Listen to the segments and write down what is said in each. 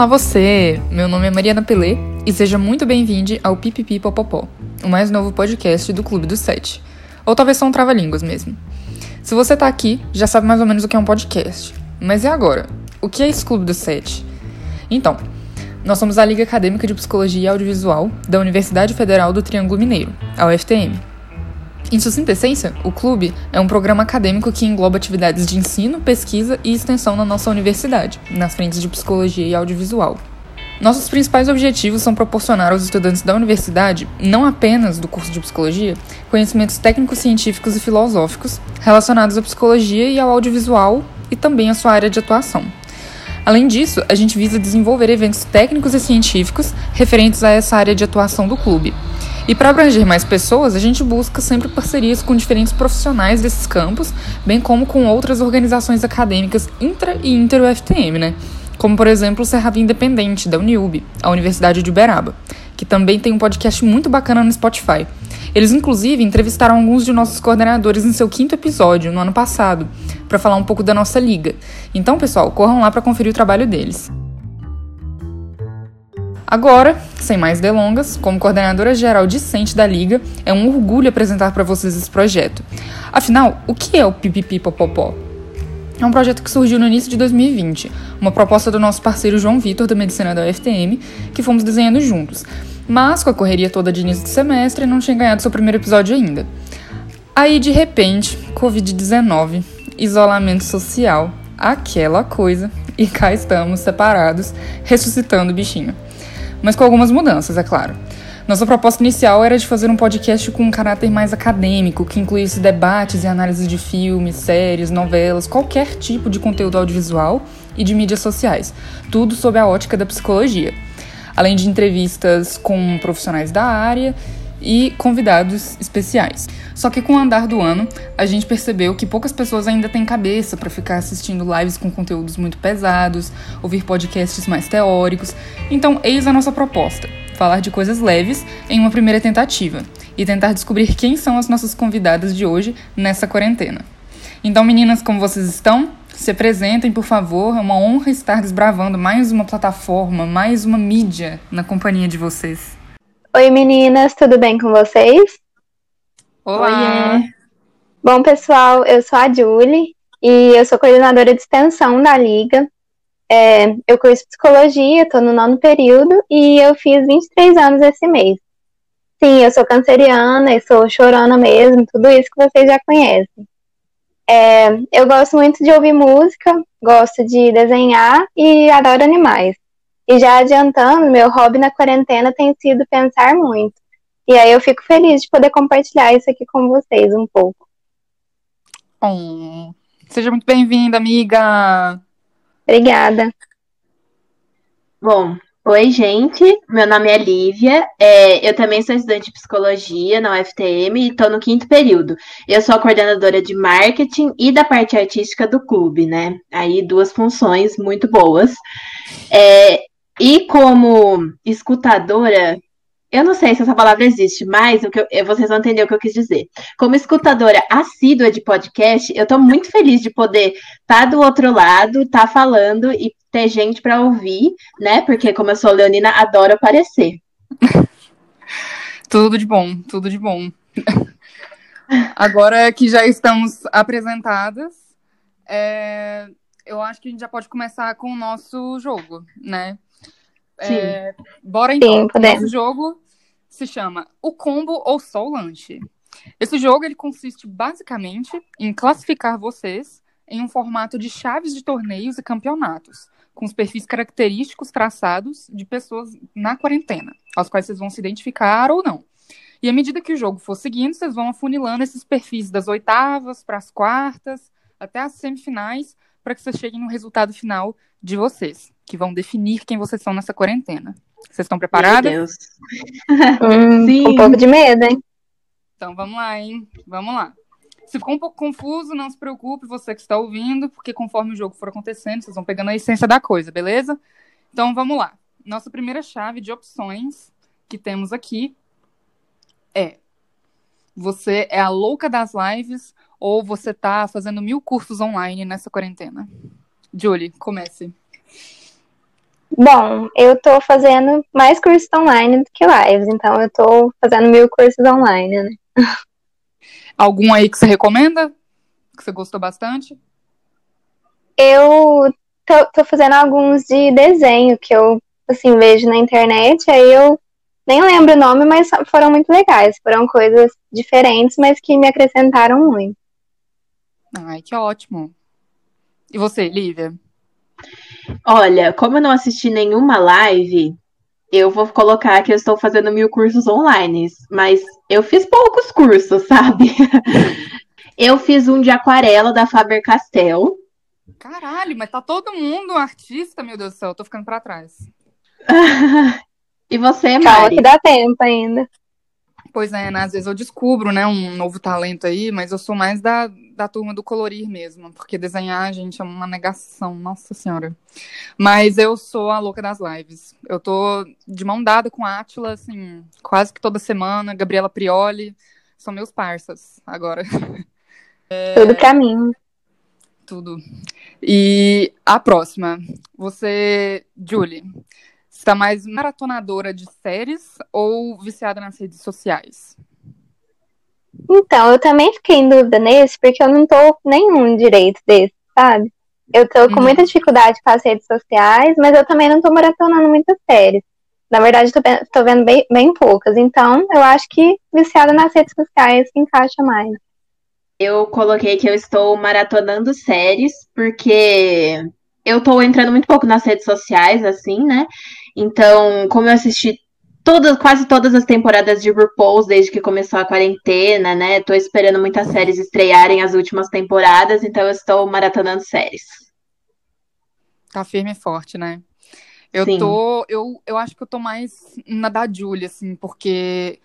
Olá você! Meu nome é Mariana Pelé e seja muito bem-vindo ao Pipipi Popopó, o mais novo podcast do Clube dos Sete. Ou talvez só um trava-línguas mesmo. Se você tá aqui, já sabe mais ou menos o que é um podcast. Mas e agora? O que é esse Clube dos Sete? Então, nós somos a Liga Acadêmica de Psicologia e Audiovisual da Universidade Federal do Triângulo Mineiro, a UFTM. Em sua essência, o clube é um programa acadêmico que engloba atividades de ensino, pesquisa e extensão na nossa universidade, nas frentes de psicologia e audiovisual. Nossos principais objetivos são proporcionar aos estudantes da universidade, não apenas do curso de psicologia, conhecimentos técnicos, científicos e filosóficos relacionados à psicologia e ao audiovisual e também à sua área de atuação. Além disso, a gente visa desenvolver eventos técnicos e científicos referentes a essa área de atuação do clube. E para abranger mais pessoas, a gente busca sempre parcerias com diferentes profissionais desses campos, bem como com outras organizações acadêmicas intra e inter-UFTM, né? Como, por exemplo, o Cerrado Independente, da Uniub, a Universidade de Uberaba, que também tem um podcast muito bacana no Spotify. Eles, inclusive, entrevistaram alguns de nossos coordenadores em seu quinto episódio, no ano passado, para falar um pouco da nossa liga. Então, pessoal, corram lá para conferir o trabalho deles. Agora, sem mais delongas, como coordenadora geral discente da Liga, é um orgulho apresentar para vocês esse projeto. Afinal, o que é o Pipipi Popopó? É um projeto que surgiu no início de 2020, uma proposta do nosso parceiro João Vitor, da Medicina da UFTM, que fomos desenhando juntos. Mas, com a correria toda de início de semestre, não tinha ganhado seu primeiro episódio ainda. Aí, de repente, Covid-19, isolamento social, aquela coisa, e cá estamos, separados, ressuscitando o bichinho. Mas com algumas mudanças, é claro. Nossa proposta inicial era de fazer um podcast com um caráter mais acadêmico, que incluísse debates e análises de filmes, séries, novelas, qualquer tipo de conteúdo audiovisual e de mídias sociais, tudo sob a ótica da psicologia, além de entrevistas com profissionais da área e convidados especiais. Só que com o andar do ano, a gente percebeu que poucas pessoas ainda têm cabeça para ficar assistindo lives com conteúdos muito pesados, ouvir podcasts mais teóricos. Então, eis a nossa proposta: falar de coisas leves em uma primeira tentativa e tentar descobrir quem são as nossas convidadas de hoje nessa quarentena. Então, meninas, como vocês estão? Se apresentem, por favor. É uma honra estar desbravando mais uma plataforma, mais uma mídia na companhia de vocês. Oi meninas, tudo bem com vocês? Olá! Oiê. Bom, pessoal, eu sou a Julie e eu sou coordenadora de extensão da Liga. É, eu curso psicologia, estou no nono período e eu fiz 23 anos esse mês. Sim, eu sou canceriana e sou chorona mesmo, tudo isso que vocês já conhecem. É, eu gosto muito de ouvir música, gosto de desenhar e adoro animais. E já adiantando, meu hobby na quarentena tem sido pensar muito. E aí eu fico feliz de poder compartilhar isso aqui com vocês um pouco. Oh, seja muito bem-vinda, amiga. Obrigada. Bom, oi, gente. Meu nome é Lívia. É, eu também sou estudante de psicologia na UFTM e estou no quinto período. Eu sou a coordenadora de marketing e da parte artística do clube, né? Aí duas funções muito boas. É, e como escutadora, eu não sei se essa palavra existe, mas o que eu, vocês vão entender o que eu quis dizer. Como escutadora assídua de podcast, eu estou muito feliz de poder estar tá do outro lado, estar tá falando e ter gente para ouvir, né? Porque como eu sou leonina, adoro aparecer. tudo de bom, tudo de bom. Agora que já estamos apresentadas, é, eu acho que a gente já pode começar com o nosso jogo, né? É, bora então. Sim, Nosso jogo se chama O Combo ou Só o Lanche. Esse jogo ele consiste basicamente em classificar vocês em um formato de chaves de torneios e campeonatos, com os perfis característicos traçados de pessoas na quarentena, aos quais vocês vão se identificar ou não. E à medida que o jogo for seguindo, vocês vão afunilando esses perfis das oitavas para as quartas, até as semifinais, para que vocês cheguem no resultado final de vocês que vão definir quem vocês são nessa quarentena. Vocês estão preparadas? Meu Deus. hum, Sim. Um pouco de medo, hein? Então vamos lá, hein? Vamos lá. Se ficou um pouco confuso, não se preocupe, você que está ouvindo, porque conforme o jogo for acontecendo, vocês vão pegando a essência da coisa, beleza? Então vamos lá. Nossa primeira chave de opções que temos aqui é: você é a louca das lives ou você está fazendo mil cursos online nessa quarentena? Julie, comece. Bom, eu tô fazendo mais cursos online do que lives, então eu tô fazendo mil cursos online, né? Algum aí que você recomenda? Que você gostou bastante? Eu tô, tô fazendo alguns de desenho que eu, assim, vejo na internet, aí eu nem lembro o nome, mas foram muito legais. Foram coisas diferentes, mas que me acrescentaram muito. Ai, que ótimo. E você, Lívia? Olha, como eu não assisti nenhuma live, eu vou colocar que eu estou fazendo mil cursos online, mas eu fiz poucos cursos, sabe? eu fiz um de aquarela da Faber Castell. Caralho, mas tá todo mundo artista, meu Deus do céu, eu tô ficando pra trás. e você, Mari? Calma que dá tempo ainda. Pois é, né? Às vezes eu descubro, né, um novo talento aí, mas eu sou mais da, da turma do colorir mesmo, porque desenhar, gente, é uma negação, nossa senhora. Mas eu sou a louca das lives. Eu tô de mão dada com a Atila, assim, quase que toda semana, Gabriela Prioli, são meus parças agora. É... Tudo pra mim. Tudo. E a próxima, você, Julie, está mais maratonadora de séries ou viciada nas redes sociais? Então, eu também fiquei em dúvida nesse, porque eu não tô nenhum direito desse, sabe? Eu tô com uhum. muita dificuldade com as redes sociais, mas eu também não tô maratonando muitas séries. Na verdade, tô, tô vendo bem, bem poucas. Então, eu acho que viciada nas redes sociais se encaixa mais. Eu coloquei que eu estou maratonando séries, porque eu tô entrando muito pouco nas redes sociais, assim, né? Então, como eu assisti todas, quase todas as temporadas de RuPaul's desde que começou a quarentena, né? Tô esperando muitas séries estrearem as últimas temporadas, então eu estou maratonando séries. Tá firme e forte, né? Eu Sim. tô. Eu, eu acho que eu tô mais na da Julia, assim, porque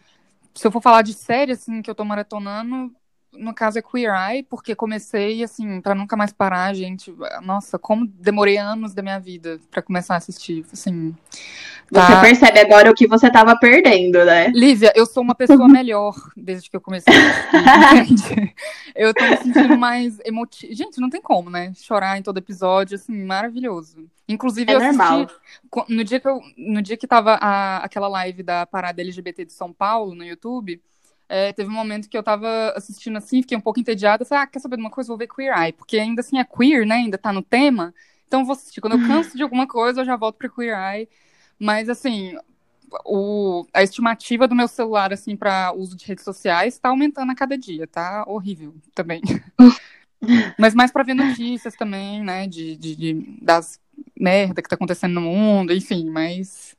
se eu for falar de série, assim, que eu tô maratonando, no caso é Queer Eye, porque comecei, assim, para nunca mais parar, gente. Nossa, como demorei anos da minha vida para começar a assistir, assim. Tá... Você percebe agora o que você tava perdendo, né? Lívia, eu sou uma pessoa melhor desde que eu comecei a assistir, Eu tô me sentindo mais emotiva. Gente, não tem como, né? Chorar em todo episódio, assim, maravilhoso. Inclusive, é eu normal. assisti. No dia que, eu, no dia que tava a, aquela live da parada LGBT de São Paulo no YouTube. É, teve um momento que eu tava assistindo assim, fiquei um pouco entediada. Falei, ah, quer saber de uma coisa? Vou ver Queer Eye. Porque ainda assim é queer, né? Ainda tá no tema. Então vou assistir. Quando eu canso de alguma coisa, eu já volto pra Queer Eye. Mas assim, o, a estimativa do meu celular, assim, para uso de redes sociais tá aumentando a cada dia, tá? Horrível também. Mas mais para ver notícias também, né? De, de, de, das merda que tá acontecendo no mundo, enfim, mas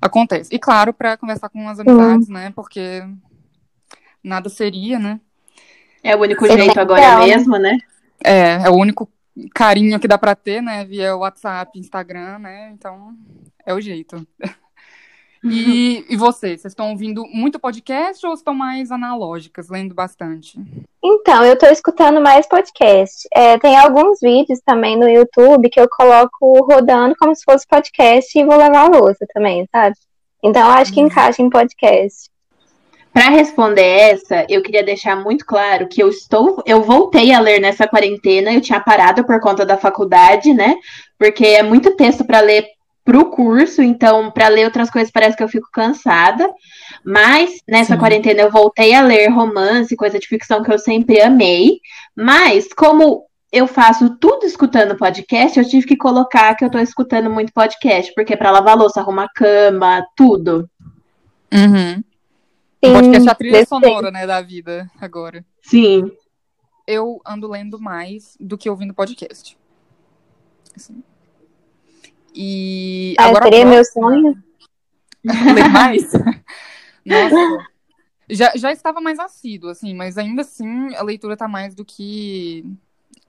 acontece. E claro, para conversar com as amizades, uhum. né? Porque nada seria, né? É o único jeito agora mesmo, né? É, é o único carinho que dá para ter, né? Via WhatsApp, Instagram, né? Então, é o jeito. E, e vocês, vocês estão ouvindo muito podcast ou estão mais analógicas, lendo bastante? Então, eu estou escutando mais podcast. É, tem alguns vídeos também no YouTube que eu coloco rodando como se fosse podcast e vou levar a louça também, sabe? Então, acho que uhum. encaixa em podcast. Para responder essa, eu queria deixar muito claro que eu estou, eu voltei a ler nessa quarentena, eu tinha parado por conta da faculdade, né? Porque é muito texto para ler pro curso, então para ler outras coisas parece que eu fico cansada. Mas nessa Sim. quarentena eu voltei a ler romance, coisa de ficção que eu sempre amei. Mas como eu faço tudo escutando podcast, eu tive que colocar que eu tô escutando muito podcast, porque para lavar louça, arrumar cama, tudo. Uhum. Sim, podcast é a trilha sonora, né, da vida agora. Sim. Eu ando lendo mais do que ouvindo podcast. Assim. E ah, agora seria meu sonho. Ler mais? Nossa. Já, já estava mais assíduo, assim, mas ainda assim a leitura tá mais do que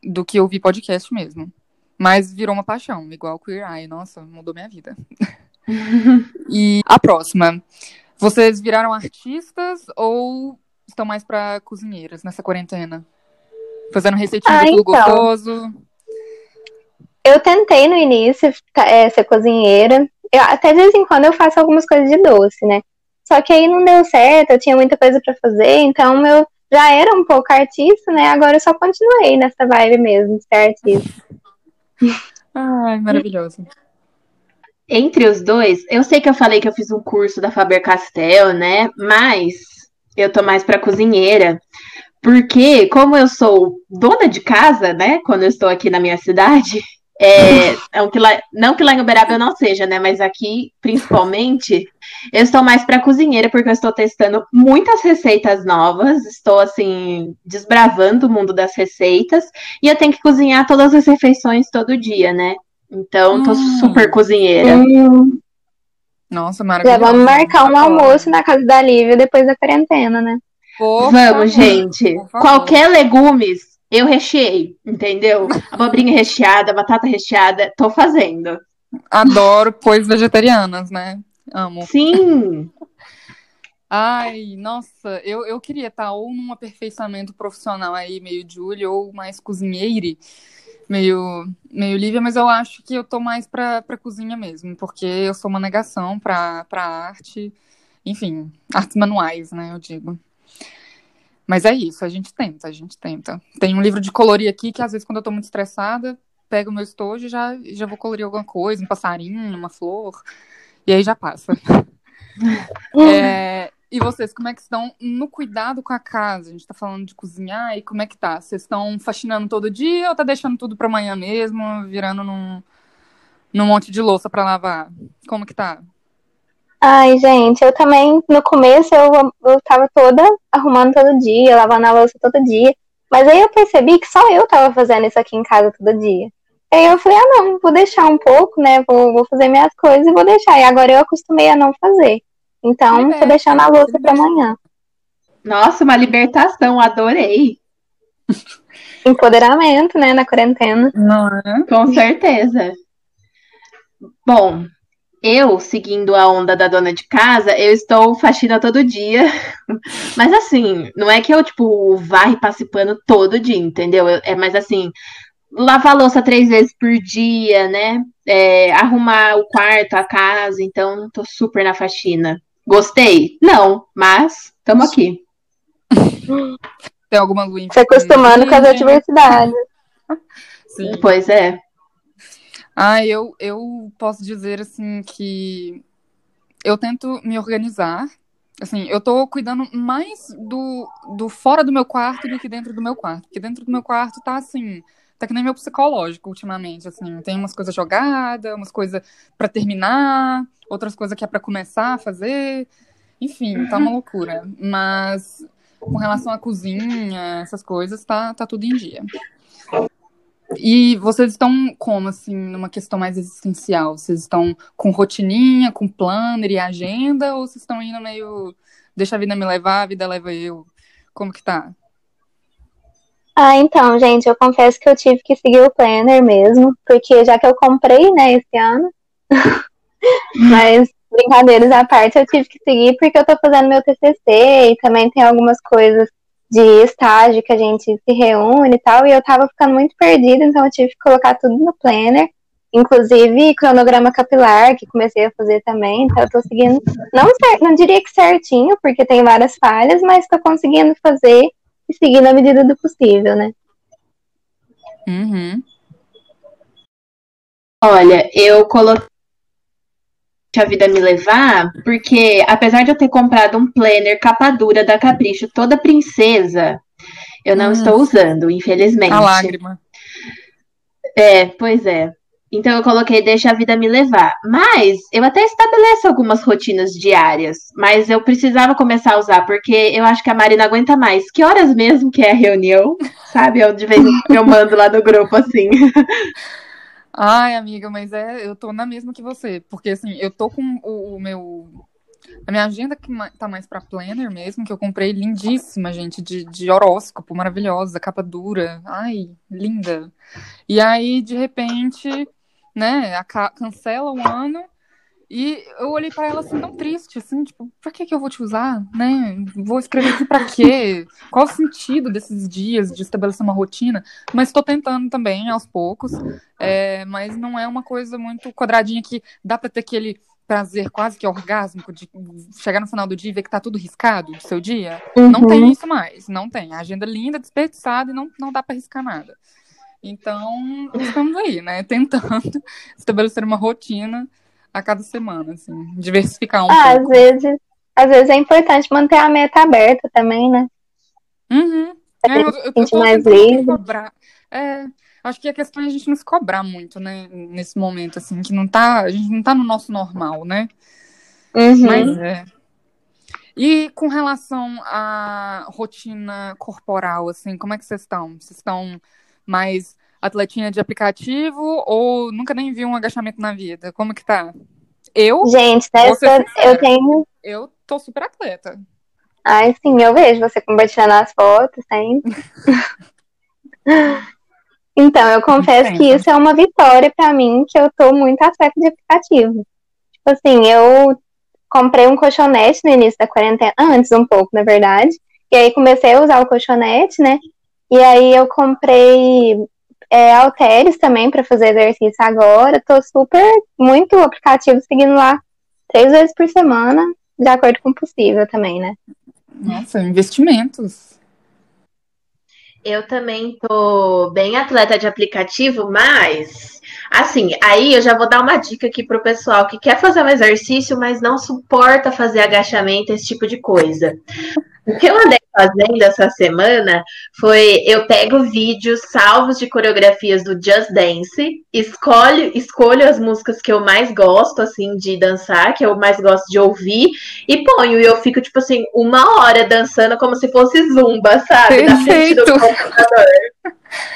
do que ouvir podcast mesmo. Mas virou uma paixão, igual Queer Eye. Nossa, mudou minha vida. e a próxima. Vocês viraram artistas ou estão mais para cozinheiras nessa quarentena? Fazendo receitinha ah, tudo então. gostoso? Eu tentei no início é, ser cozinheira. Eu, até de vez em quando eu faço algumas coisas de doce, né? Só que aí não deu certo, eu tinha muita coisa para fazer, então eu já era um pouco artista, né? Agora eu só continuei nessa vibe mesmo, ser artista. Ai, maravilhoso. Entre os dois, eu sei que eu falei que eu fiz um curso da Faber-Castell, né? Mas eu tô mais para cozinheira. Porque, como eu sou dona de casa, né? Quando eu estou aqui na minha cidade, é, é que lá, não que lá em Uberaba eu não seja, né? Mas aqui, principalmente, eu estou mais para cozinheira, porque eu estou testando muitas receitas novas, estou, assim, desbravando o mundo das receitas, e eu tenho que cozinhar todas as refeições todo dia, né? Então, tô hum. super cozinheira. Hum. Nossa, maravilhoso. Já vamos marcar um almoço na casa da Lívia depois da quarentena, né? Por vamos, favor, gente. Qualquer legumes, eu recheei, entendeu? Abobrinha recheada, batata recheada, tô fazendo. Adoro coisas vegetarianas, né? Amo. Sim! Ai, nossa, eu, eu queria estar ou num aperfeiçoamento profissional aí, meio Julie, ou mais cozinheire, meio, meio Lívia, mas eu acho que eu tô mais pra, pra cozinha mesmo, porque eu sou uma negação pra, pra arte, enfim, artes manuais, né, eu digo. Mas é isso, a gente tenta, a gente tenta. Tem um livro de colorir aqui que às vezes quando eu tô muito estressada, pego o meu estojo e já, já vou colorir alguma coisa, um passarinho, uma flor, e aí já passa. é, e vocês, como é que estão no cuidado com a casa? A gente tá falando de cozinhar, e como é que tá? Vocês estão faxinando todo dia ou tá deixando tudo para amanhã mesmo, virando num, num monte de louça para lavar? Como que tá? Ai, gente, eu também, no começo, eu, eu tava toda arrumando todo dia, lavando a louça todo dia. Mas aí eu percebi que só eu tava fazendo isso aqui em casa todo dia. Aí eu falei, ah, não, vou deixar um pouco, né? Vou, vou fazer minhas coisas e vou deixar. E agora eu acostumei a não fazer. Então, Liberta, tô deixando a louça para amanhã. Nossa, uma libertação, adorei. Empoderamento, né, na quarentena. Não é? Com certeza. Bom, eu, seguindo a onda da dona de casa, eu estou faxina todo dia. Mas assim, não é que eu, tipo, varre passe pano todo dia, entendeu? É mais assim, lavar louça três vezes por dia, né? É, arrumar o quarto, a casa, então tô super na faxina. Gostei? Não, mas estamos aqui. Tem alguma lua Se acostumando com as. Sim. Pois é. Ah, eu, eu posso dizer assim que eu tento me organizar. Assim, eu tô cuidando mais do, do fora do meu quarto do que dentro do meu quarto. Porque dentro do meu quarto tá assim, tá que nem meu psicológico ultimamente, assim, tem umas coisas jogadas, umas coisas para terminar, outras coisas que é para começar a fazer. Enfim, tá uma loucura. Mas com relação à cozinha, essas coisas, tá, tá tudo em dia. E vocês estão como, assim, numa questão mais existencial? Vocês estão com rotininha, com planner e agenda, ou vocês estão indo meio deixa a vida me levar, a vida leva eu? Como que tá? Ah, então, gente, eu confesso que eu tive que seguir o planner mesmo, porque já que eu comprei, né, esse ano, mas brincadeiras à parte, eu tive que seguir porque eu tô fazendo meu TCC e também tem algumas coisas de estágio que a gente se reúne e tal, e eu tava ficando muito perdida, então eu tive que colocar tudo no planner, inclusive cronograma capilar, que comecei a fazer também, então eu tô seguindo, não, não diria que certinho, porque tem várias falhas, mas tô conseguindo fazer e seguir na medida do possível, né? Uhum. Olha, eu coloquei a vida me levar, porque apesar de eu ter comprado um planner capa dura da Capricho, toda princesa, eu não hum. estou usando, infelizmente. A lágrima. É, pois é. Então eu coloquei deixa a vida me levar. Mas eu até estabeleço algumas rotinas diárias, mas eu precisava começar a usar porque eu acho que a Mari não aguenta mais. Que horas mesmo que é a reunião? Sabe? Eu de vez em quando eu mando lá no grupo assim. Ai, amiga, mas é, eu tô na mesma que você, porque assim, eu tô com o, o meu a minha agenda que tá mais pra planner mesmo, que eu comprei lindíssima, gente, de, de horóscopo, maravilhosa, capa dura. Ai, linda. E aí, de repente, né, cancela o ano e eu olhei para ela assim, tão triste, assim, tipo, pra que que eu vou te usar, né? Vou escrever aqui pra quê? Qual o sentido desses dias de estabelecer uma rotina? Mas estou tentando também, aos poucos, é, mas não é uma coisa muito quadradinha que dá pra ter aquele prazer quase que orgásmico de chegar no final do dia e ver que tá tudo riscado do seu dia. Uhum. Não tem isso mais, não tem. A agenda linda, desperdiçada e não, não dá para riscar nada. Então, estamos aí, né? Tentando estabelecer uma rotina a cada semana, assim, diversificar um ah, pouco. Às vezes, às vezes é importante manter a meta aberta também, né? Uhum. É, eu, eu, eu tô mais livre. cobrar. É, acho que a questão é a gente não se cobrar muito, né, nesse momento, assim, que não tá, a gente não tá no nosso normal, né? Uhum. Mas é. E com relação à rotina corporal, assim, como é que vocês estão? Vocês estão mais atletinha de aplicativo ou nunca nem viu um agachamento na vida? Como que tá? Eu, Gente, nessa sincera. eu tenho. eu tô super atleta. Ai, sim, eu vejo você compartilhando as fotos sempre. Então, eu confesso que Sempre. isso é uma vitória pra mim, que eu tô muito atleta de aplicativo. Tipo assim, eu comprei um colchonete no início da quarentena, antes um pouco, na verdade. E aí comecei a usar o colchonete, né? E aí eu comprei é, halteres também pra fazer exercício agora. Tô super, muito aplicativo seguindo lá três vezes por semana, de acordo com o possível também, né? Nossa, investimentos. Eu também tô bem atleta de aplicativo, mas assim, aí eu já vou dar uma dica aqui pro pessoal que quer fazer um exercício, mas não suporta fazer agachamento, esse tipo de coisa. O que eu andei fazendo essa semana foi eu pego vídeos salvos de coreografias do Just Dance, escolho, escolho as músicas que eu mais gosto, assim, de dançar, que eu mais gosto de ouvir, e ponho. E eu fico, tipo assim, uma hora dançando como se fosse zumba, sabe? Na frente do Perfeito. computador.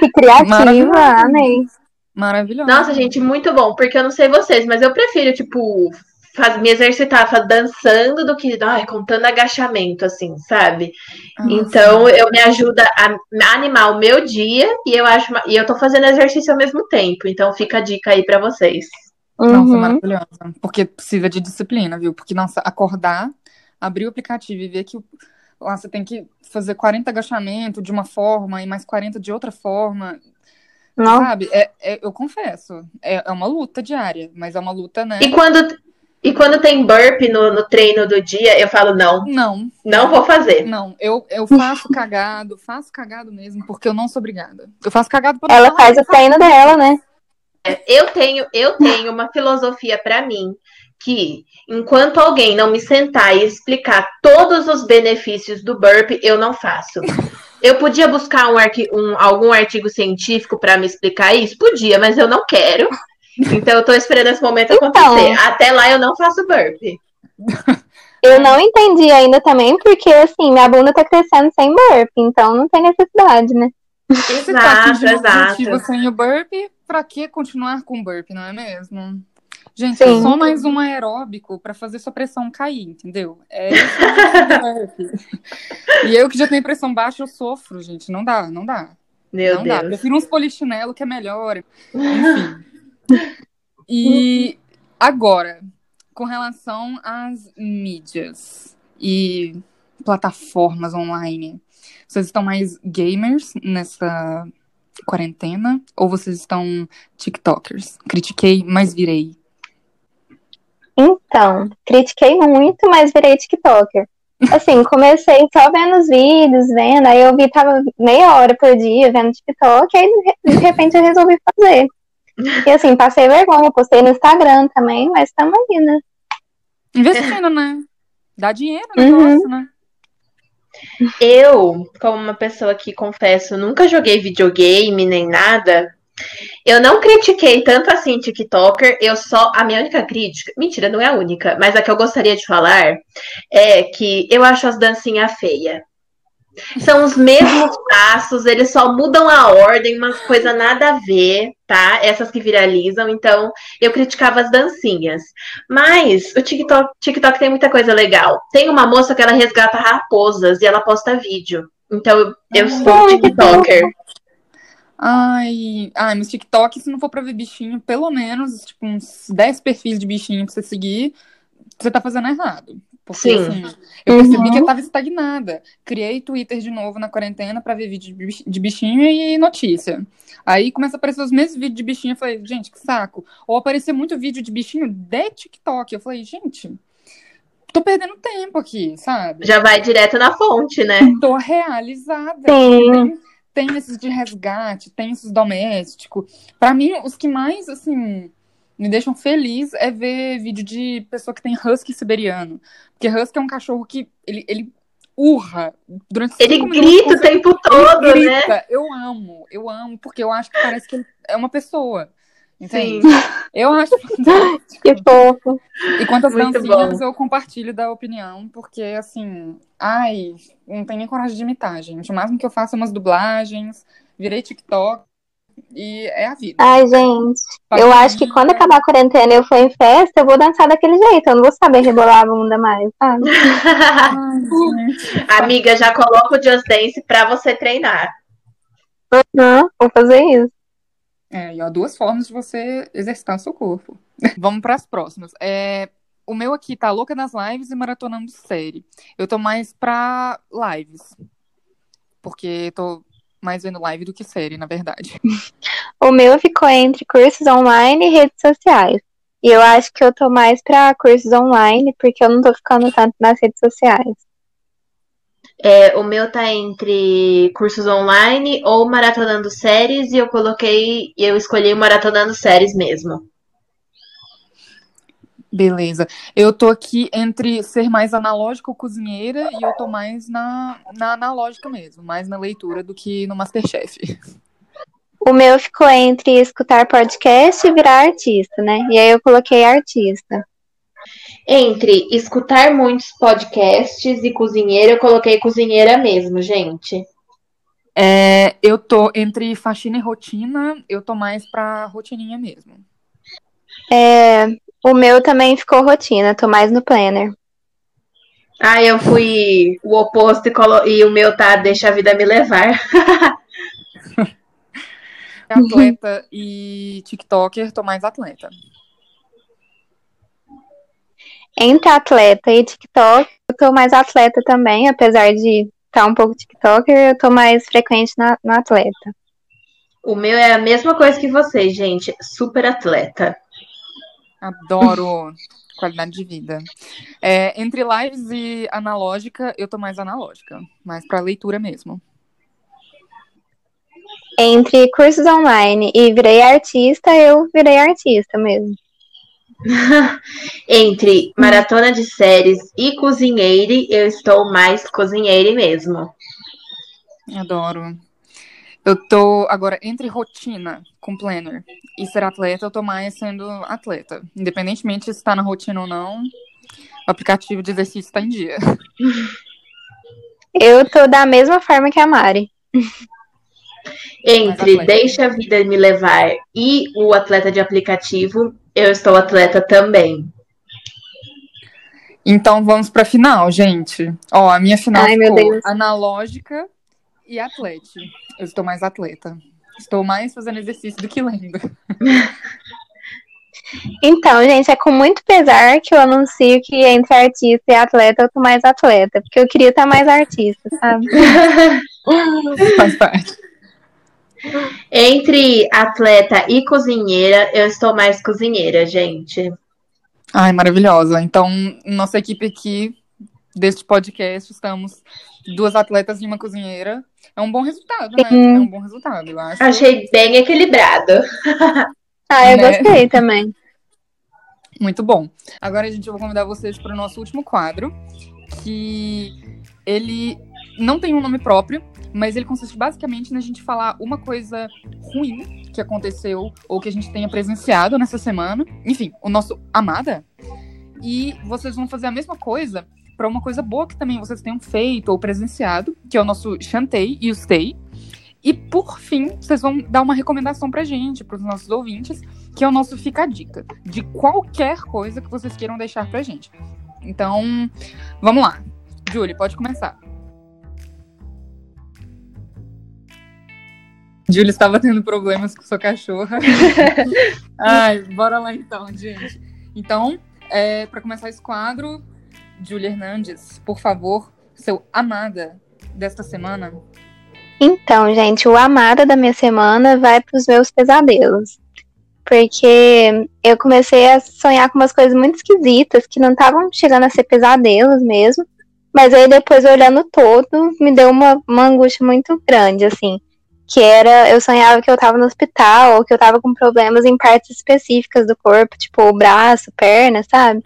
Que criativa, amei. Maravilhoso. Nossa, gente, muito bom, porque eu não sei vocês, mas eu prefiro, tipo, faz, me exercitar fa- dançando do que ai, contando agachamento, assim, sabe? Nossa. Então, eu me ajuda a animar o meu dia e eu acho e eu tô fazendo exercício ao mesmo tempo. Então, fica a dica aí pra vocês. Nossa, Uhum. maravilhosa. Porque precisa de disciplina, viu? Porque, nossa, acordar, abrir o aplicativo e ver que o- lá você tem que fazer 40 agachamentos de uma forma e mais 40 de outra forma, Nossa. sabe? É, é- eu confesso, é, é uma luta diária, mas é uma luta, né? E quando e quando tem burp no, no treino do dia, eu falo não, Não, não vou fazer. não, eu, eu faço cagado, faço cagado mesmo, porque eu não sou obrigada. Eu faço cagado pra Ela não faz o treino dela, né? Eu tenho, eu tenho uma filosofia pra mim que enquanto alguém não me sentar e explicar todos os benefícios do burp, eu não faço. Eu podia buscar um arqui- um- algum artigo científico pra me explicar isso? Podia, mas eu não quero. Então eu tô esperando esse momento Então. acontecer. Até lá eu não faço burp. Eu não entendi ainda também, porque assim, minha bunda tá crescendo sem burp, então não tem necessidade, né? Exato, exato. sem o burp, pra que continuar com o burp, não é mesmo? Gente, Sim. é só mais um aeróbico pra fazer sua pressão cair, entendeu? É esse o objetivo do burp. E eu que já tenho pressão baixa, eu sofro, gente. Não dá, não dá. Meu não dá. Deus. Prefiro uns polichinelo que é melhor. Enfim. E agora, com relação às mídias e plataformas online, vocês estão mais gamers nessa quarentena ou vocês estão TikTokers? Critiquei, mas virei. Então, critiquei muito, mas virei TikToker. Assim, comecei só vendo os vídeos, vendo, aí eu vi, tava meia hora por dia vendo TikTok, aí de repente eu resolvi fazer. E assim, passei vergonha, postei no Instagram também, mas tamo aí, né? Investindo, né? Dá dinheiro o Uhum. negócio, né? Eu, como uma pessoa que confesso, nunca joguei videogame nem nada, eu não critiquei tanto assim TikToker, eu só. A minha única crítica. Mentira, não é a única, mas a que eu gostaria de falar é que eu acho as dancinhas feias. São os mesmos passos, eles só mudam a ordem, umas coisas nada a ver, tá? Essas que viralizam, então eu criticava as dancinhas. Mas o TikTok, TikTok tem muita coisa legal. Tem uma moça que ela resgata raposas e ela posta vídeo. Então eu, eu sou TikToker. Ai, ai, mas TikTok, se não for pra ver bichinho, pelo menos, tipo, uns 10 perfis de bichinho pra você seguir, você tá fazendo errado. Porque, Sim. assim, eu percebi Uhum. que eu tava estagnada. Criei Twitter de novo na quarentena pra ver vídeo de bich- de bichinho e notícia. Aí começa a aparecer os mesmos vídeos de bichinho. Eu falei, gente, que saco. Ou aparecer muito vídeo de bichinho de TikTok. Eu falei, gente, tô perdendo tempo aqui, sabe? Já vai direto na fonte, né? Tô realizada. Sim. Tem esses de resgate, tem esses domésticos. Pra mim, os que mais, assim, me deixam feliz é ver vídeo de pessoa que tem husky siberiano. Porque husky é um cachorro que ele, ele urra durante Ele grita o tempo todo, né? grita. Eu amo, eu amo, porque eu acho que parece que ele é uma pessoa. Entende? Sim. Eu acho fantástico. Que fofo. E quantas Muito dancinhas bom. eu compartilho da opinião, porque assim, ai, não tenho nem coragem de imitar, gente. O máximo que eu faço é umas dublagens, virei TikTok e é a vida. Ai, gente. Eu acho que quando acabar a quarentena e eu for em festa, eu vou dançar daquele jeito. Eu não vou saber rebolar a bunda mais, sabe? Ai. Amiga, já coloca o Just Dance pra você treinar. Uhum, vou fazer isso. É, e ó, duas formas de você exercitar o seu corpo. Vamos para as próximas. É, o meu aqui tá louca nas lives e maratonando série. Eu tô mais pra lives. Porque tô mais vendo live do que série, na verdade. O meu ficou entre cursos online e redes sociais. E eu acho que eu tô mais pra cursos online, porque eu não tô ficando tanto nas redes sociais. É, o meu tá entre cursos online ou maratonando séries e eu coloquei, eu escolhi o maratonando séries mesmo. Beleza. Eu tô aqui entre ser mais analógica ou cozinheira e eu tô mais na, na analógica mesmo, mais na leitura do que no Masterchef. O meu ficou entre escutar podcast e virar artista, né? E aí eu coloquei artista. Entre escutar muitos podcasts e cozinheira, eu coloquei cozinheira mesmo, gente. É, eu tô entre faxina e rotina, eu tô mais pra rotininha mesmo. É, o meu também ficou rotina, tô mais no planner. Ah, eu fui o oposto e, colo- e o meu tá deixa a vida me levar. Atleta e TikToker, tô mais atleta. Entre atleta e TikTok, eu tô mais atleta também, apesar de estar um pouco TikToker, eu tô mais frequente na, no atleta. O meu é a mesma coisa que vocês, gente. Super atleta. Adoro qualidade de vida. É, entre lives e analógica, eu tô mais analógica, mais pra leitura mesmo. Entre cursos online e virei artista, eu virei artista mesmo. Entre maratona de séries e cozinheire, eu estou mais cozinheire mesmo. Adoro. Eu tô agora entre rotina com planner e ser atleta, eu tô mais sendo atleta. Independentemente se tá na rotina ou não, o aplicativo de exercício tá em dia. Eu tô da mesma forma que a Mari. Entre deixa a vida me levar e o atleta de aplicativo, eu estou atleta também. Então vamos pra final, gente. Ó, a minha final Ai, meu ficou Deus. analógica e atleta. Eu estou mais atleta. Estou mais fazendo exercício do que lendo. Então, gente, é com muito pesar que eu anuncio que entre artista e atleta eu tô mais atleta, porque eu queria estar mais artista, sabe? Faz parte. Entre atleta e cozinheira, eu estou mais cozinheira, gente. Ai, maravilhosa. Então, nossa equipe aqui deste podcast, estamos duas atletas e uma cozinheira. É um bom resultado, né? Sim. É um bom resultado, eu acho. Achei bem equilibrado. Ah, eu Né? gostei também. Muito bom. Agora, gente, eu vou convidar vocês para o nosso último quadro, que ele não tem um nome próprio, mas ele consiste basicamente na gente falar uma coisa ruim que aconteceu ou que a gente tenha presenciado nessa semana. Enfim, o nosso Amada. E vocês vão fazer a mesma coisa para uma coisa boa que também vocês tenham feito ou presenciado, que é o nosso Chantei e o Stay. E por fim, vocês vão dar uma recomendação pra gente, pros nossos ouvintes, que é o nosso Fica a Dica, de qualquer coisa que vocês queiram deixar pra gente. Então, vamos lá. Julie, pode começar. Julie estava tendo problemas com sua cachorra. Ai, bora lá então, gente. Então, é, para começar esse quadro, Julie Hernandes, por favor, seu amada desta semana. Então, gente, o amada da minha semana vai pros meus pesadelos. Porque eu comecei a sonhar com umas coisas muito esquisitas que não estavam chegando a ser pesadelos mesmo. Mas aí depois, olhando todo, me deu uma, uma angústia muito grande, assim. Que era, eu sonhava que eu tava no hospital, ou que eu tava com problemas em partes específicas do corpo, tipo o braço, perna, sabe?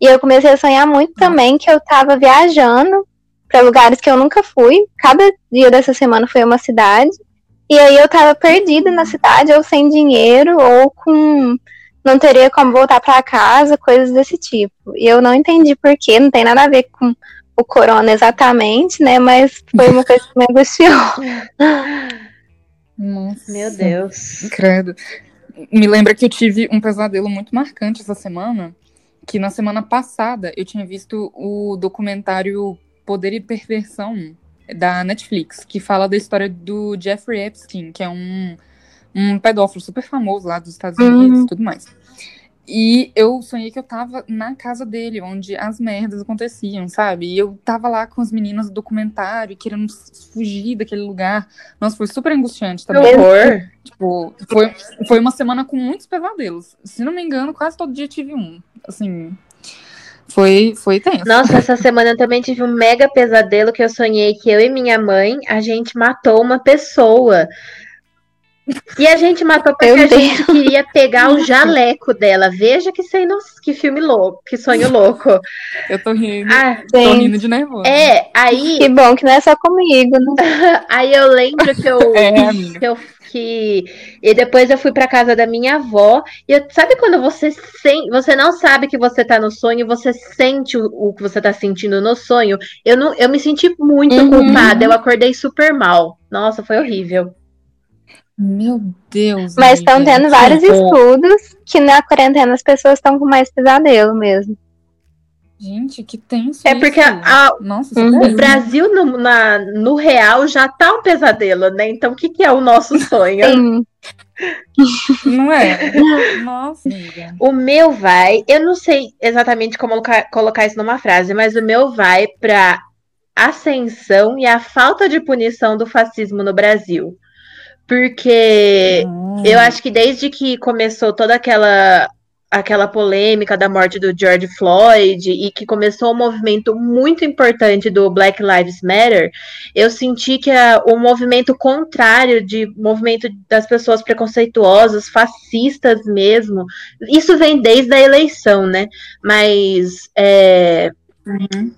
E eu comecei a sonhar muito também que eu tava viajando para lugares que eu nunca fui. Cada dia dessa semana foi uma cidade. E aí eu tava perdida na cidade, ou sem dinheiro, ou com. Não teria como voltar para casa, coisas desse tipo. E eu não entendi por quê, não tem nada a ver com o corona exatamente, né? Mas foi uma coisa que me angustiou. Nossa. Meu Deus. Credo. Me lembra que eu tive um pesadelo muito marcante essa semana. Que na semana passada eu tinha visto o documentário Poder e Perversão da Netflix, que fala da história do Jeffrey Epstein, que é um, um pedófilo super famoso lá dos Estados Unidos e Uhum. tudo mais. E eu sonhei que eu tava na casa dele, onde as merdas aconteciam, sabe? E eu tava lá com as meninas do documentário, querendo fugir daquele lugar. Nossa, foi super angustiante Que também. horror. Tipo, foi, foi uma semana com muitos pesadelos. Se não me engano, quase todo dia tive um. Assim, foi, foi tenso. Nossa, essa semana eu também tive um mega pesadelo que eu sonhei que eu e minha mãe, a gente matou uma pessoa. E a gente matou porque Meu a gente queria pegar o jaleco dela. Veja que, sem que filme louco, que sonho louco. Eu tô rindo. Ah, tô Gente, rindo de nervoso. é, aí, que bom que não é só comigo, né? aí eu lembro que eu, É, que eu que e depois eu fui pra casa da minha avó e eu- sabe quando você sem, você não sabe que você tá no sonho, você sente o, o que você tá sentindo no sonho. Eu não, eu me senti muito Uhum. culpada, eu acordei super mal. Nossa, foi horrível. Meu Deus. Mas estão tendo que vários horror. estudos que na quarentena as pessoas estão com mais pesadelo mesmo. Gente, que tenso. É porque isso. a- Nossa, Uhum. O. Brasil no, na- no real já tá um pesadelo, né? Então o que, que é o nosso sonho? Sim. Não é? Nossa, amiga. O meu vai, eu não sei exatamente como colocar, colocar isso numa frase, mas o meu vai para ascensão e a falta de punição do fascismo no Brasil. Porque Hum. eu acho que desde que começou toda aquela aquela polêmica da morte do George Floyd e que começou um movimento muito importante do Black Lives Matter, eu senti que a- o movimento contrário de movimento das pessoas preconceituosas, fascistas mesmo, isso vem desde a eleição, né? Mas é, Uhum.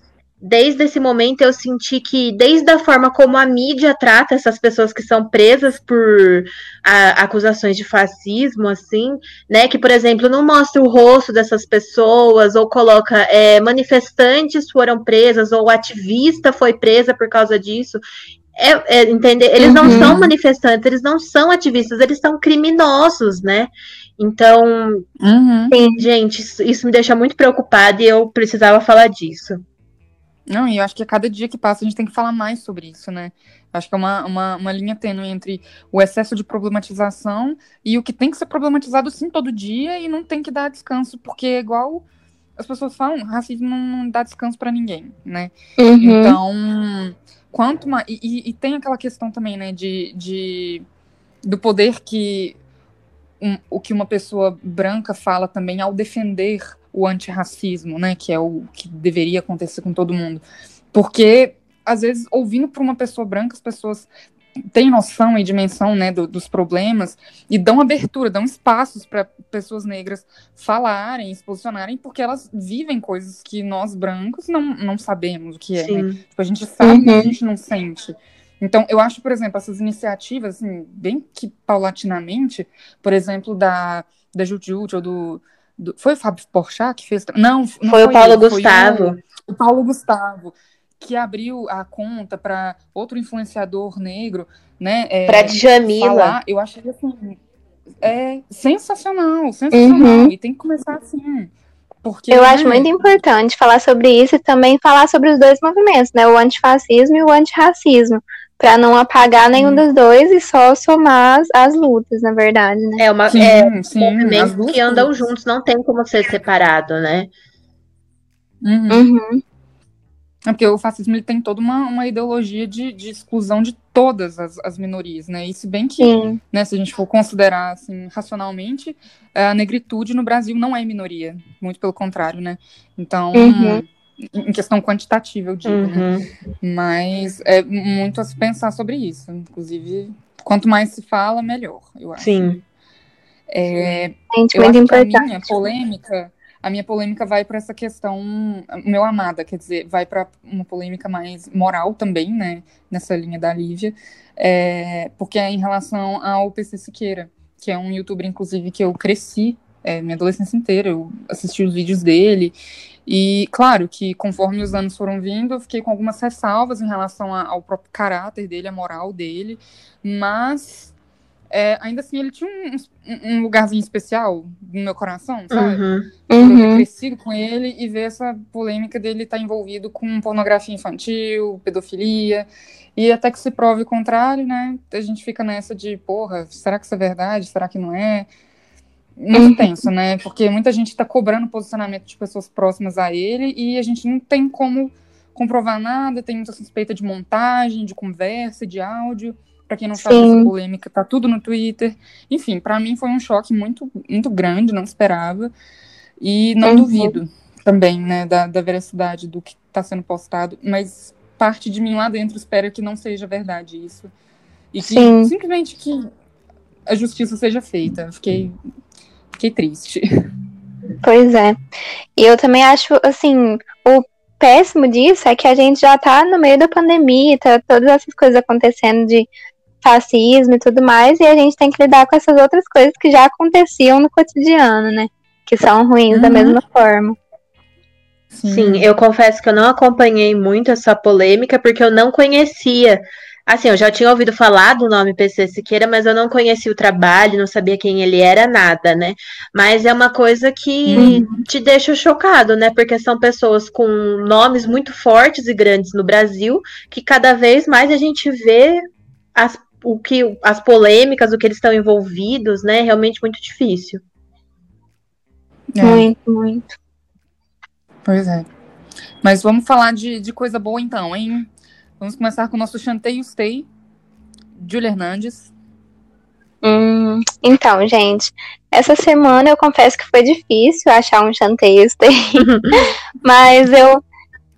Desde esse momento eu senti que, desde a forma como a mídia trata essas pessoas que são presas por a- acusações de fascismo, assim, né? Que, por exemplo, não mostra o rosto dessas pessoas, ou coloca é, manifestantes foram presas, ou ativista foi presa por causa disso. É, é, entender? Eles não Uhum. são manifestantes, eles não são ativistas, eles são criminosos, né? Então, Uhum. gente, isso, isso me deixa muito preocupada e eu precisava falar disso. Não, e eu acho que a cada dia que passa a gente tem que falar mais sobre isso, né? Acho que é uma, uma, uma linha tênue entre o excesso de problematização e o que tem que ser problematizado sim todo dia e não tem que dar descanso, porque é igual as pessoas falam, racismo não, dá descanso pra ninguém, né? Uhum. Então, quanto mais. E, e- e tem aquela questão também, né, de, de do poder que um- o que uma pessoa branca fala também ao defender o antirracismo, né, que é o que deveria acontecer com todo mundo. Porque, às vezes, ouvindo por uma pessoa branca, as pessoas têm noção e dimensão, né, do- dos problemas e dão abertura, dão espaços para pessoas negras falarem, se posicionarem, porque elas vivem coisas que nós brancos não, não sabemos o que é, né? Tipo, a gente sabe, mas a Uhum. gente não sente. Então, eu acho, por exemplo, essas iniciativas, assim, bem que paulatinamente, por exemplo, da, da Juju, ou do, do- Foi o Fábio Porchat que fez? Não, não Foi o Paulo ele, foi Gustavo. o, o Paulo Gustavo, que abriu a conta para outro influenciador negro, né? é, Pra Djamila. falar. Eu achei, assim, é sensacional, sensacional. Uhum. E tem que começar assim. Porque, Eu acho né, muito importante falar sobre isso e também falar sobre os dois movimentos, né? O antifascismo e o antirracismo. Pra não apagar nenhum Sim. dos dois e só somar as, as lutas, na verdade, né? É uma Sim, é sim. movimentos que andam juntos, não tem como ser separado, né? Uhum. Uhum. É porque o fascismo ele tem toda uma, uma ideologia de, de exclusão de todas as, as minorias, né? E se bem que, Sim. né, se a gente for considerar assim, racionalmente, a negritude no Brasil não é minoria, muito pelo contrário, né? Então, Uhum. Em questão quantitativa, eu digo, né? Uhum. Mas é muito a se pensar sobre isso. Inclusive, quanto mais se fala, melhor, eu acho. Sim. É, Gente, eu muito acho que a importante. minha polêmica, a minha polêmica vai para essa questão, meu amada, quer dizer, vai para uma polêmica mais moral também, né, nessa linha da Lívia, é, porque é em relação ao PC Siqueira, que é um youtuber, inclusive, que eu cresci é, minha adolescência inteira, eu assisti os vídeos dele, e claro que conforme os anos foram vindo, eu fiquei com algumas ressalvas em relação a- ao próprio caráter dele, a moral dele, mas é, ainda assim ele tinha um, um lugarzinho especial no meu coração, sabe? Uhum. Por eu ter Uhum. crescido com ele e ver essa polêmica dele estar envolvido com pornografia infantil, pedofilia, e até que se prove o contrário, né? A gente fica nessa de, porra, será que isso é verdade? Será que não é? Muito Uhum. tenso, né? Porque muita gente está cobrando posicionamento de pessoas próximas a ele e a gente não tem como comprovar nada, tem muita suspeita de montagem, de conversa, de áudio. Pra quem não sabe, Sim. essa polêmica tá tudo no Twitter. Enfim, pra mim foi um choque muito, muito grande, não esperava. E não Uhum. duvido também, né, da, da veracidade do que tá sendo postado, mas parte de mim lá dentro espera que não seja verdade isso. E que Sim. simplesmente que a justiça seja feita. Fiquei, fiquei triste. Pois é. E eu também acho, assim, o péssimo disso é que a gente já tá no meio da pandemia, tá todas essas coisas acontecendo de fascismo e tudo mais, e a gente tem que lidar com essas outras coisas que já aconteciam no cotidiano, né? Que são ruins da Uhum. mesma forma. Sim, eu confesso que eu não acompanhei muito essa polêmica porque eu não conhecia. Assim, eu já tinha ouvido falar do nome PC Siqueira, mas eu não conhecia o trabalho, não sabia quem ele era, nada, né? Mas é uma coisa que Uhum. te deixa chocado, né? Porque são pessoas com nomes muito fortes e grandes no Brasil, que cada vez mais a gente vê as, o que, as polêmicas, o que eles estão envolvidos, né? É realmente muito difícil. É, Muito, muito. pois é. Mas vamos falar de, de coisa boa então, hein? Vamos começar com o nosso Chanteio Stay, Júlia Hernandes. Hum, então, gente, essa semana eu confesso que foi difícil achar um chanteio stay, mas eu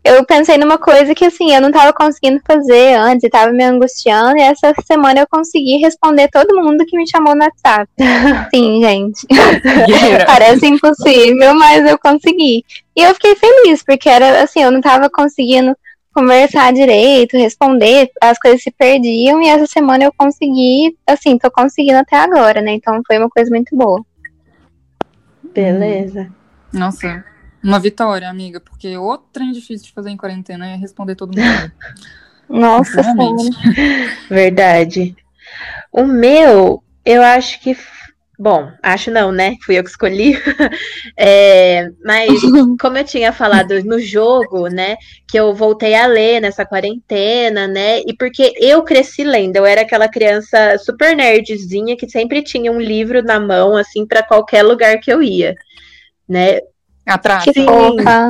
eu pensei numa coisa que assim, eu não tava conseguindo fazer antes e tava me angustiando, e essa semana eu consegui responder todo mundo que me chamou no WhatsApp. Sim, gente. Parece impossível, mas eu consegui. E eu fiquei feliz, porque era assim, eu não tava conseguindo conversar direito, responder, as coisas se perdiam, e essa semana eu consegui, assim, tô conseguindo até agora, né? Então foi uma coisa muito boa. Beleza. Nossa, uma vitória, amiga, porque outro trem difícil de fazer em quarentena é responder todo mundo. Nossa. Verdade. O meu, eu acho que. Bom, acho não, né? Fui eu que escolhi. É, mas, como eu tinha falado no jogo, né? Que eu voltei a ler nessa quarentena, né? E porque eu cresci lendo, eu era aquela criança super nerdzinha que sempre tinha um livro na mão, assim, para qualquer lugar que eu ia, né? Atrás. Sim,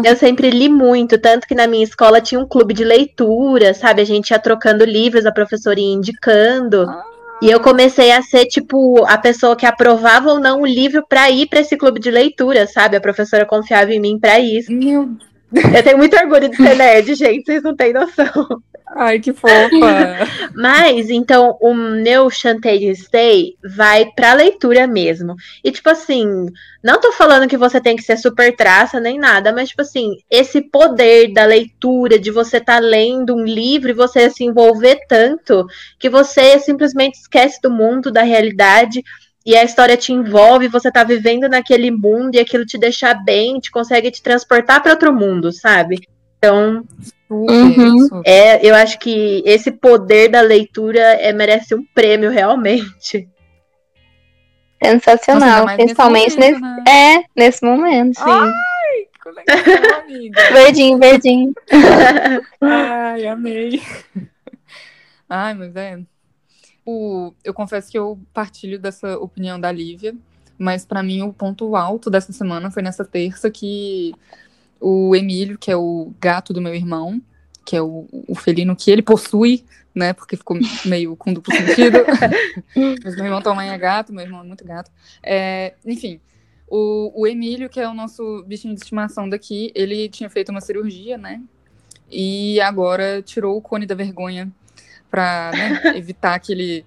eu sempre li muito, tanto que na minha escola tinha um clube de leitura, sabe? A gente ia trocando livros, a professora ia indicando. E eu comecei a ser, tipo, a pessoa que aprovava ou não o livro para ir para esse clube de leitura, sabe? A professora confiava em mim para isso. Meu Eu tenho muito orgulho de ser nerd, gente, vocês não têm noção. Ai, que fofa. Mas, então, o meu Chanteio Stay vai pra leitura mesmo. E, tipo assim, não tô falando que você tem que ser super traça nem nada, mas, tipo assim, esse poder da leitura, de você tá lendo um livro e você se envolver tanto, que você simplesmente esquece do mundo, da realidade. E a história te envolve, você tá vivendo naquele mundo e aquilo te deixa bem, te consegue te transportar para outro mundo, sabe? Então, Uhum. é, eu acho que esse poder da leitura é, merece um prêmio, realmente. Nossa, Sensacional. nesse Principalmente nesse, momento, né? É, nesse momento, sim. Ai, que legal, amiga. Verdinho, verdinho. Ai, amei. Ai, mas é. O, eu confesso que eu partilho dessa opinião da Lívia, mas pra mim o ponto alto dessa semana foi nessa terça que o Emílio, que é o gato do meu irmão, que é o, o felino que ele possui, né? Porque ficou meio com duplo sentido. mas meu irmão também é gato, meu irmão é muito gato. É, enfim, o, o Emílio, que é o nosso bichinho de estimação daqui, ele tinha feito uma cirurgia, né? E agora tirou o cone da vergonha pra né, evitar aquele,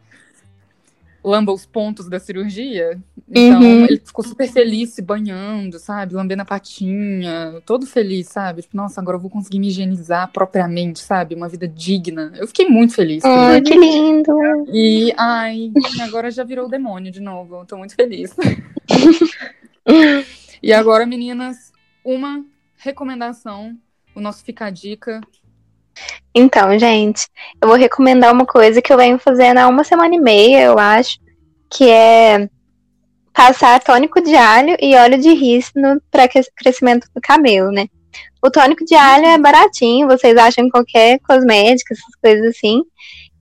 lamba os pontos da cirurgia. Então, Uhum. ele ficou super feliz se banhando, sabe? Lambendo a patinha, todo feliz, sabe? Tipo, nossa, agora eu vou conseguir me higienizar propriamente, sabe? Uma vida digna. Eu fiquei muito feliz. Ai, isso. que lindo. E, ai, agora já virou demônio de novo. Eu tô muito feliz. e agora, meninas, uma recomendação. O nosso Fica a Dica. Então, gente, eu vou recomendar uma coisa que eu venho fazendo há uma semana e meia, eu acho, que é passar tônico de alho e óleo de rícino para crescimento do cabelo, né? O tônico de alho é baratinho, vocês acham em qualquer cosmética, essas coisas assim.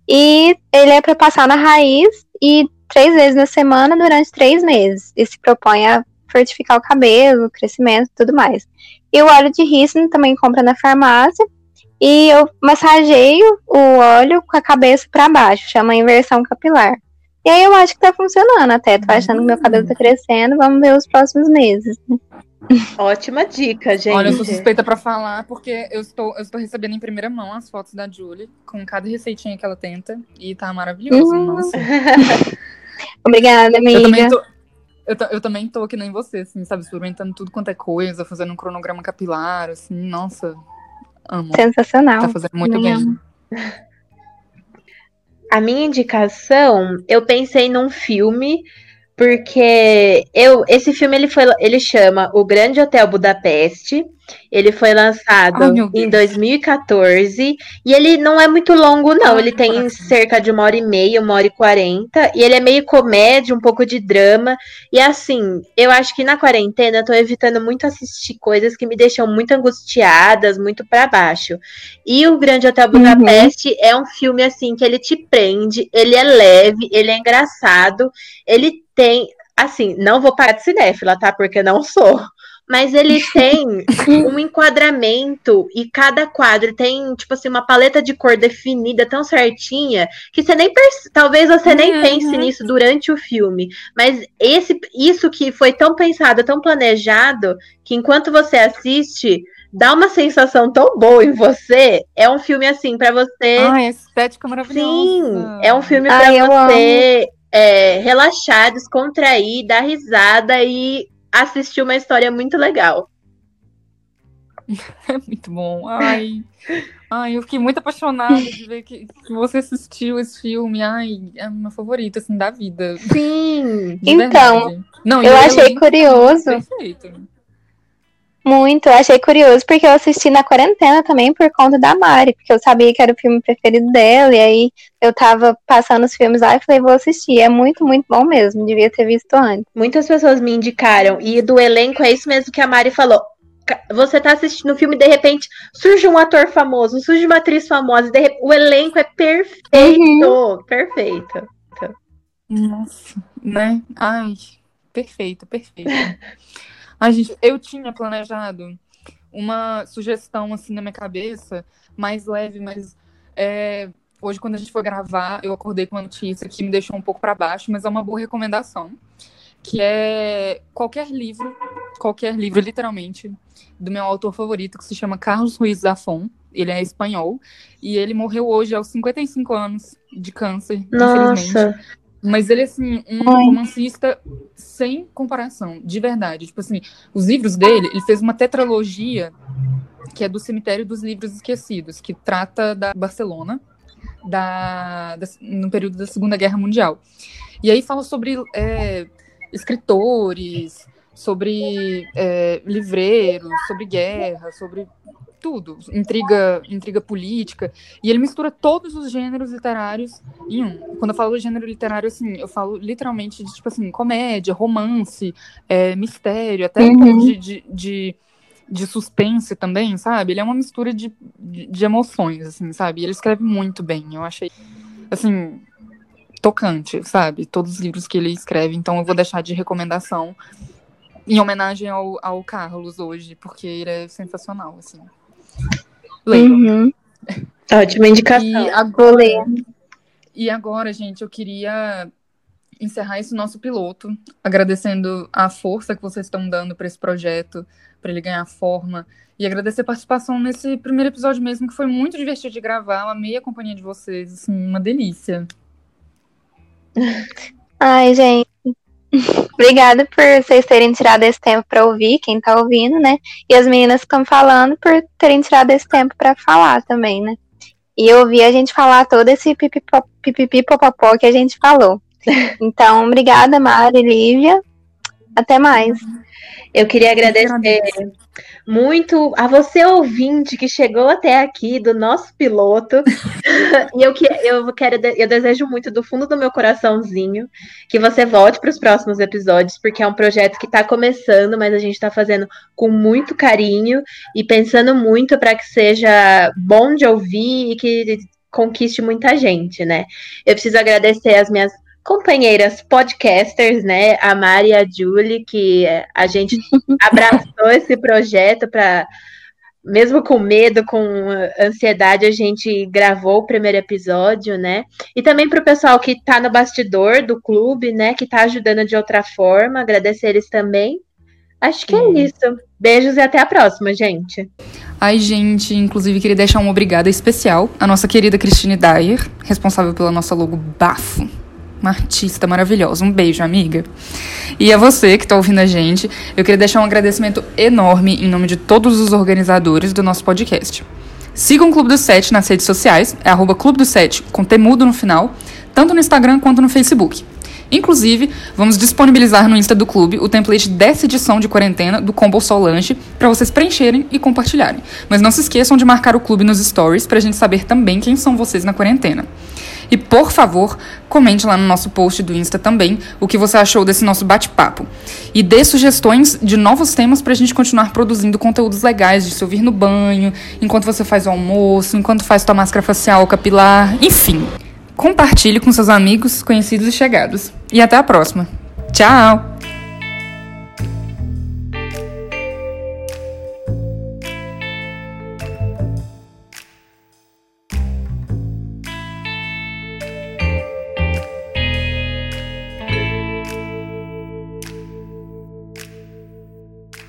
E ele é para passar na raiz e três vezes na semana durante três meses. E se propõe a fortificar o cabelo, o crescimento e tudo mais. E o óleo de rícino também compra na farmácia. E eu massageio o óleo com a cabeça para baixo, chama inversão capilar. E aí eu acho que tá funcionando até. Tô achando que meu cabelo tá crescendo. Vamos ver os próximos meses. Ótima dica, gente. Olha, eu sou suspeita pra falar, porque eu estou, eu estou recebendo em primeira mão as fotos da Julie, com cada receitinha que ela tenta, e tá maravilhoso, Uhum. nossa. Obrigada, Eu também, amiga. tô, eu, eu também tô que nem você, assim, sabe, experimentando tudo quanto é coisa, fazendo um cronograma capilar, assim, nossa, amo. Sensacional. Tá fazendo muito bem. A minha indicação, eu pensei num filme, porque eu esse filme ele foi ele chama O Grande Hotel Budapeste. Ele foi lançado em 2014 e ele não é muito longo não, ele tem cerca de uma hora e meia, uma hora e quarenta e ele é meio comédia, um pouco de drama e assim, eu acho que na quarentena eu tô evitando muito assistir coisas que me deixam muito angustiadas, muito pra baixo. E o Grande Hotel Budapeste é um filme assim que ele te prende, ele é leve, ele é engraçado, ele tem, assim, não vou parar de cinéfila, tá? Porque não sou. Mas ele tem um enquadramento e cada quadro tem, tipo assim, uma paleta de cor definida tão certinha que você nem talvez você nem Uhum. pense nisso durante o filme. Mas esse, isso que foi tão pensado, tão planejado, que enquanto você assiste, dá uma sensação tão boa em você. É um filme assim pra você. Ai, estética maravilhosa. Sim, é um filme eu você é, relaxar, descontrair, dar risada e assistir uma história muito legal. É muito bom. Ai, ai, eu fiquei muito apaixonada de ver que, que você assistiu esse filme. Ai, é o meu favorito, assim, da vida. Sim. De Então, verdade. Não, eu o achei é curioso. Perfeito. Muito, eu achei curioso porque eu assisti na quarentena também por conta da Mari, porque eu sabia que era o filme preferido dela, e aí eu tava passando os filmes lá e falei, vou assistir. É muito, muito bom mesmo, devia ter visto antes. Muitas pessoas me indicaram, e do elenco é isso mesmo que a Mari falou. Você tá assistindo o filme e de repente surge um ator famoso, surge uma atriz famosa, e de rep- o elenco é perfeito, perfeito. Nossa, né? Ai, perfeito, perfeito. Ai, gente, eu tinha planejado uma sugestão assim na minha cabeça, mais leve, mas é, hoje quando a gente foi gravar, eu acordei com uma notícia que me deixou um pouco para baixo, mas é uma boa recomendação, que é qualquer livro, qualquer livro, literalmente, do meu autor favorito, que se chama Carlos Ruiz Zafón. Ele é espanhol e ele morreu hoje aos 55 anos de câncer, infelizmente. Mas ele, assim, um romancista sem comparação, de verdade. Tipo assim, os livros dele, ele fez uma tetralogia que é do Cemitério dos Livros Esquecidos, que trata da Barcelona da, da- no período da Segunda Guerra Mundial. E aí fala sobre é, escritores, sobre é, livreiros, sobre guerra, sobre tudo, intriga, intriga política. E ele mistura todos os gêneros literários em um. Quando eu falo gênero literário, assim, eu falo literalmente de, tipo assim, comédia, romance, é, mistério, até um Uhum. de, de, de, de suspense também, sabe? Ele é uma mistura de, de, de emoções, assim, sabe? E ele escreve muito bem. Eu achei, assim, tocante, sabe? Todos os livros que ele escreve. Então eu vou deixar de recomendação em homenagem ao, ao Carlos hoje, porque ele é sensacional, assim. Leiam. Uhum. ótima indicação. E agora, e agora, gente, eu queria encerrar esse nosso piloto, agradecendo a força que vocês estão dando para esse projeto, para ele ganhar forma, e agradecer a participação nesse primeiro episódio mesmo, que foi muito divertido de gravar, eu amei a companhia de vocês, assim, uma delícia. Ai, gente. Obrigada por vocês terem tirado esse tempo para ouvir, quem tá ouvindo, né? E as meninas que estão falando por terem tirado esse tempo para falar também, né? E eu ouvi a gente falar todo esse pipipi popopó que a gente falou. Então, obrigada, Mari, Lívia. Até mais. Eu queria agradecer muito a você, ouvinte, que chegou até aqui do nosso piloto. e eu, que, eu quero, eu desejo muito do fundo do meu coraçãozinho que você volte para os próximos episódios, porque é um projeto que está começando, mas a gente está fazendo com muito carinho e pensando muito para que seja bom de ouvir e que conquiste muita gente, né? Eu preciso agradecer as minhas companheiras podcasters, né? A Mari e a Julie, que a gente abraçou esse projeto para mesmo com medo, com ansiedade, a gente gravou o primeiro episódio, né? E também para o pessoal que está no bastidor do clube, né? Que está ajudando de outra forma, agradecer eles também. Acho que é isso. Beijos e até a próxima, gente. Ai, gente, inclusive queria deixar uma obrigada especial à nossa querida Cristine Dyer, responsável pela nossa logo bafo uma artista maravilhosa. Um beijo, amiga. E a você que está ouvindo a gente, eu queria deixar um agradecimento enorme em nome de todos os organizadores do nosso podcast. Sigam o Clube do Sete nas redes sociais, é arroba Clube do Sete, com temudo no final, tanto no Instagram quanto no Facebook. Inclusive, vamos disponibilizar no Insta do clube o template dessa edição de quarentena do Combo Sol Lanche para vocês preencherem e compartilharem. Mas não se esqueçam de marcar o clube nos stories para a gente saber também quem são vocês na quarentena. E por favor, comente lá no nosso post do Insta também o que você achou desse nosso bate-papo. E dê sugestões de novos temas para a gente continuar produzindo conteúdos legais de se ouvir no banho, enquanto você faz o almoço, enquanto faz sua máscara facial, capilar, enfim. Compartilhe com seus amigos, conhecidos e chegados. E até a próxima. Tchau!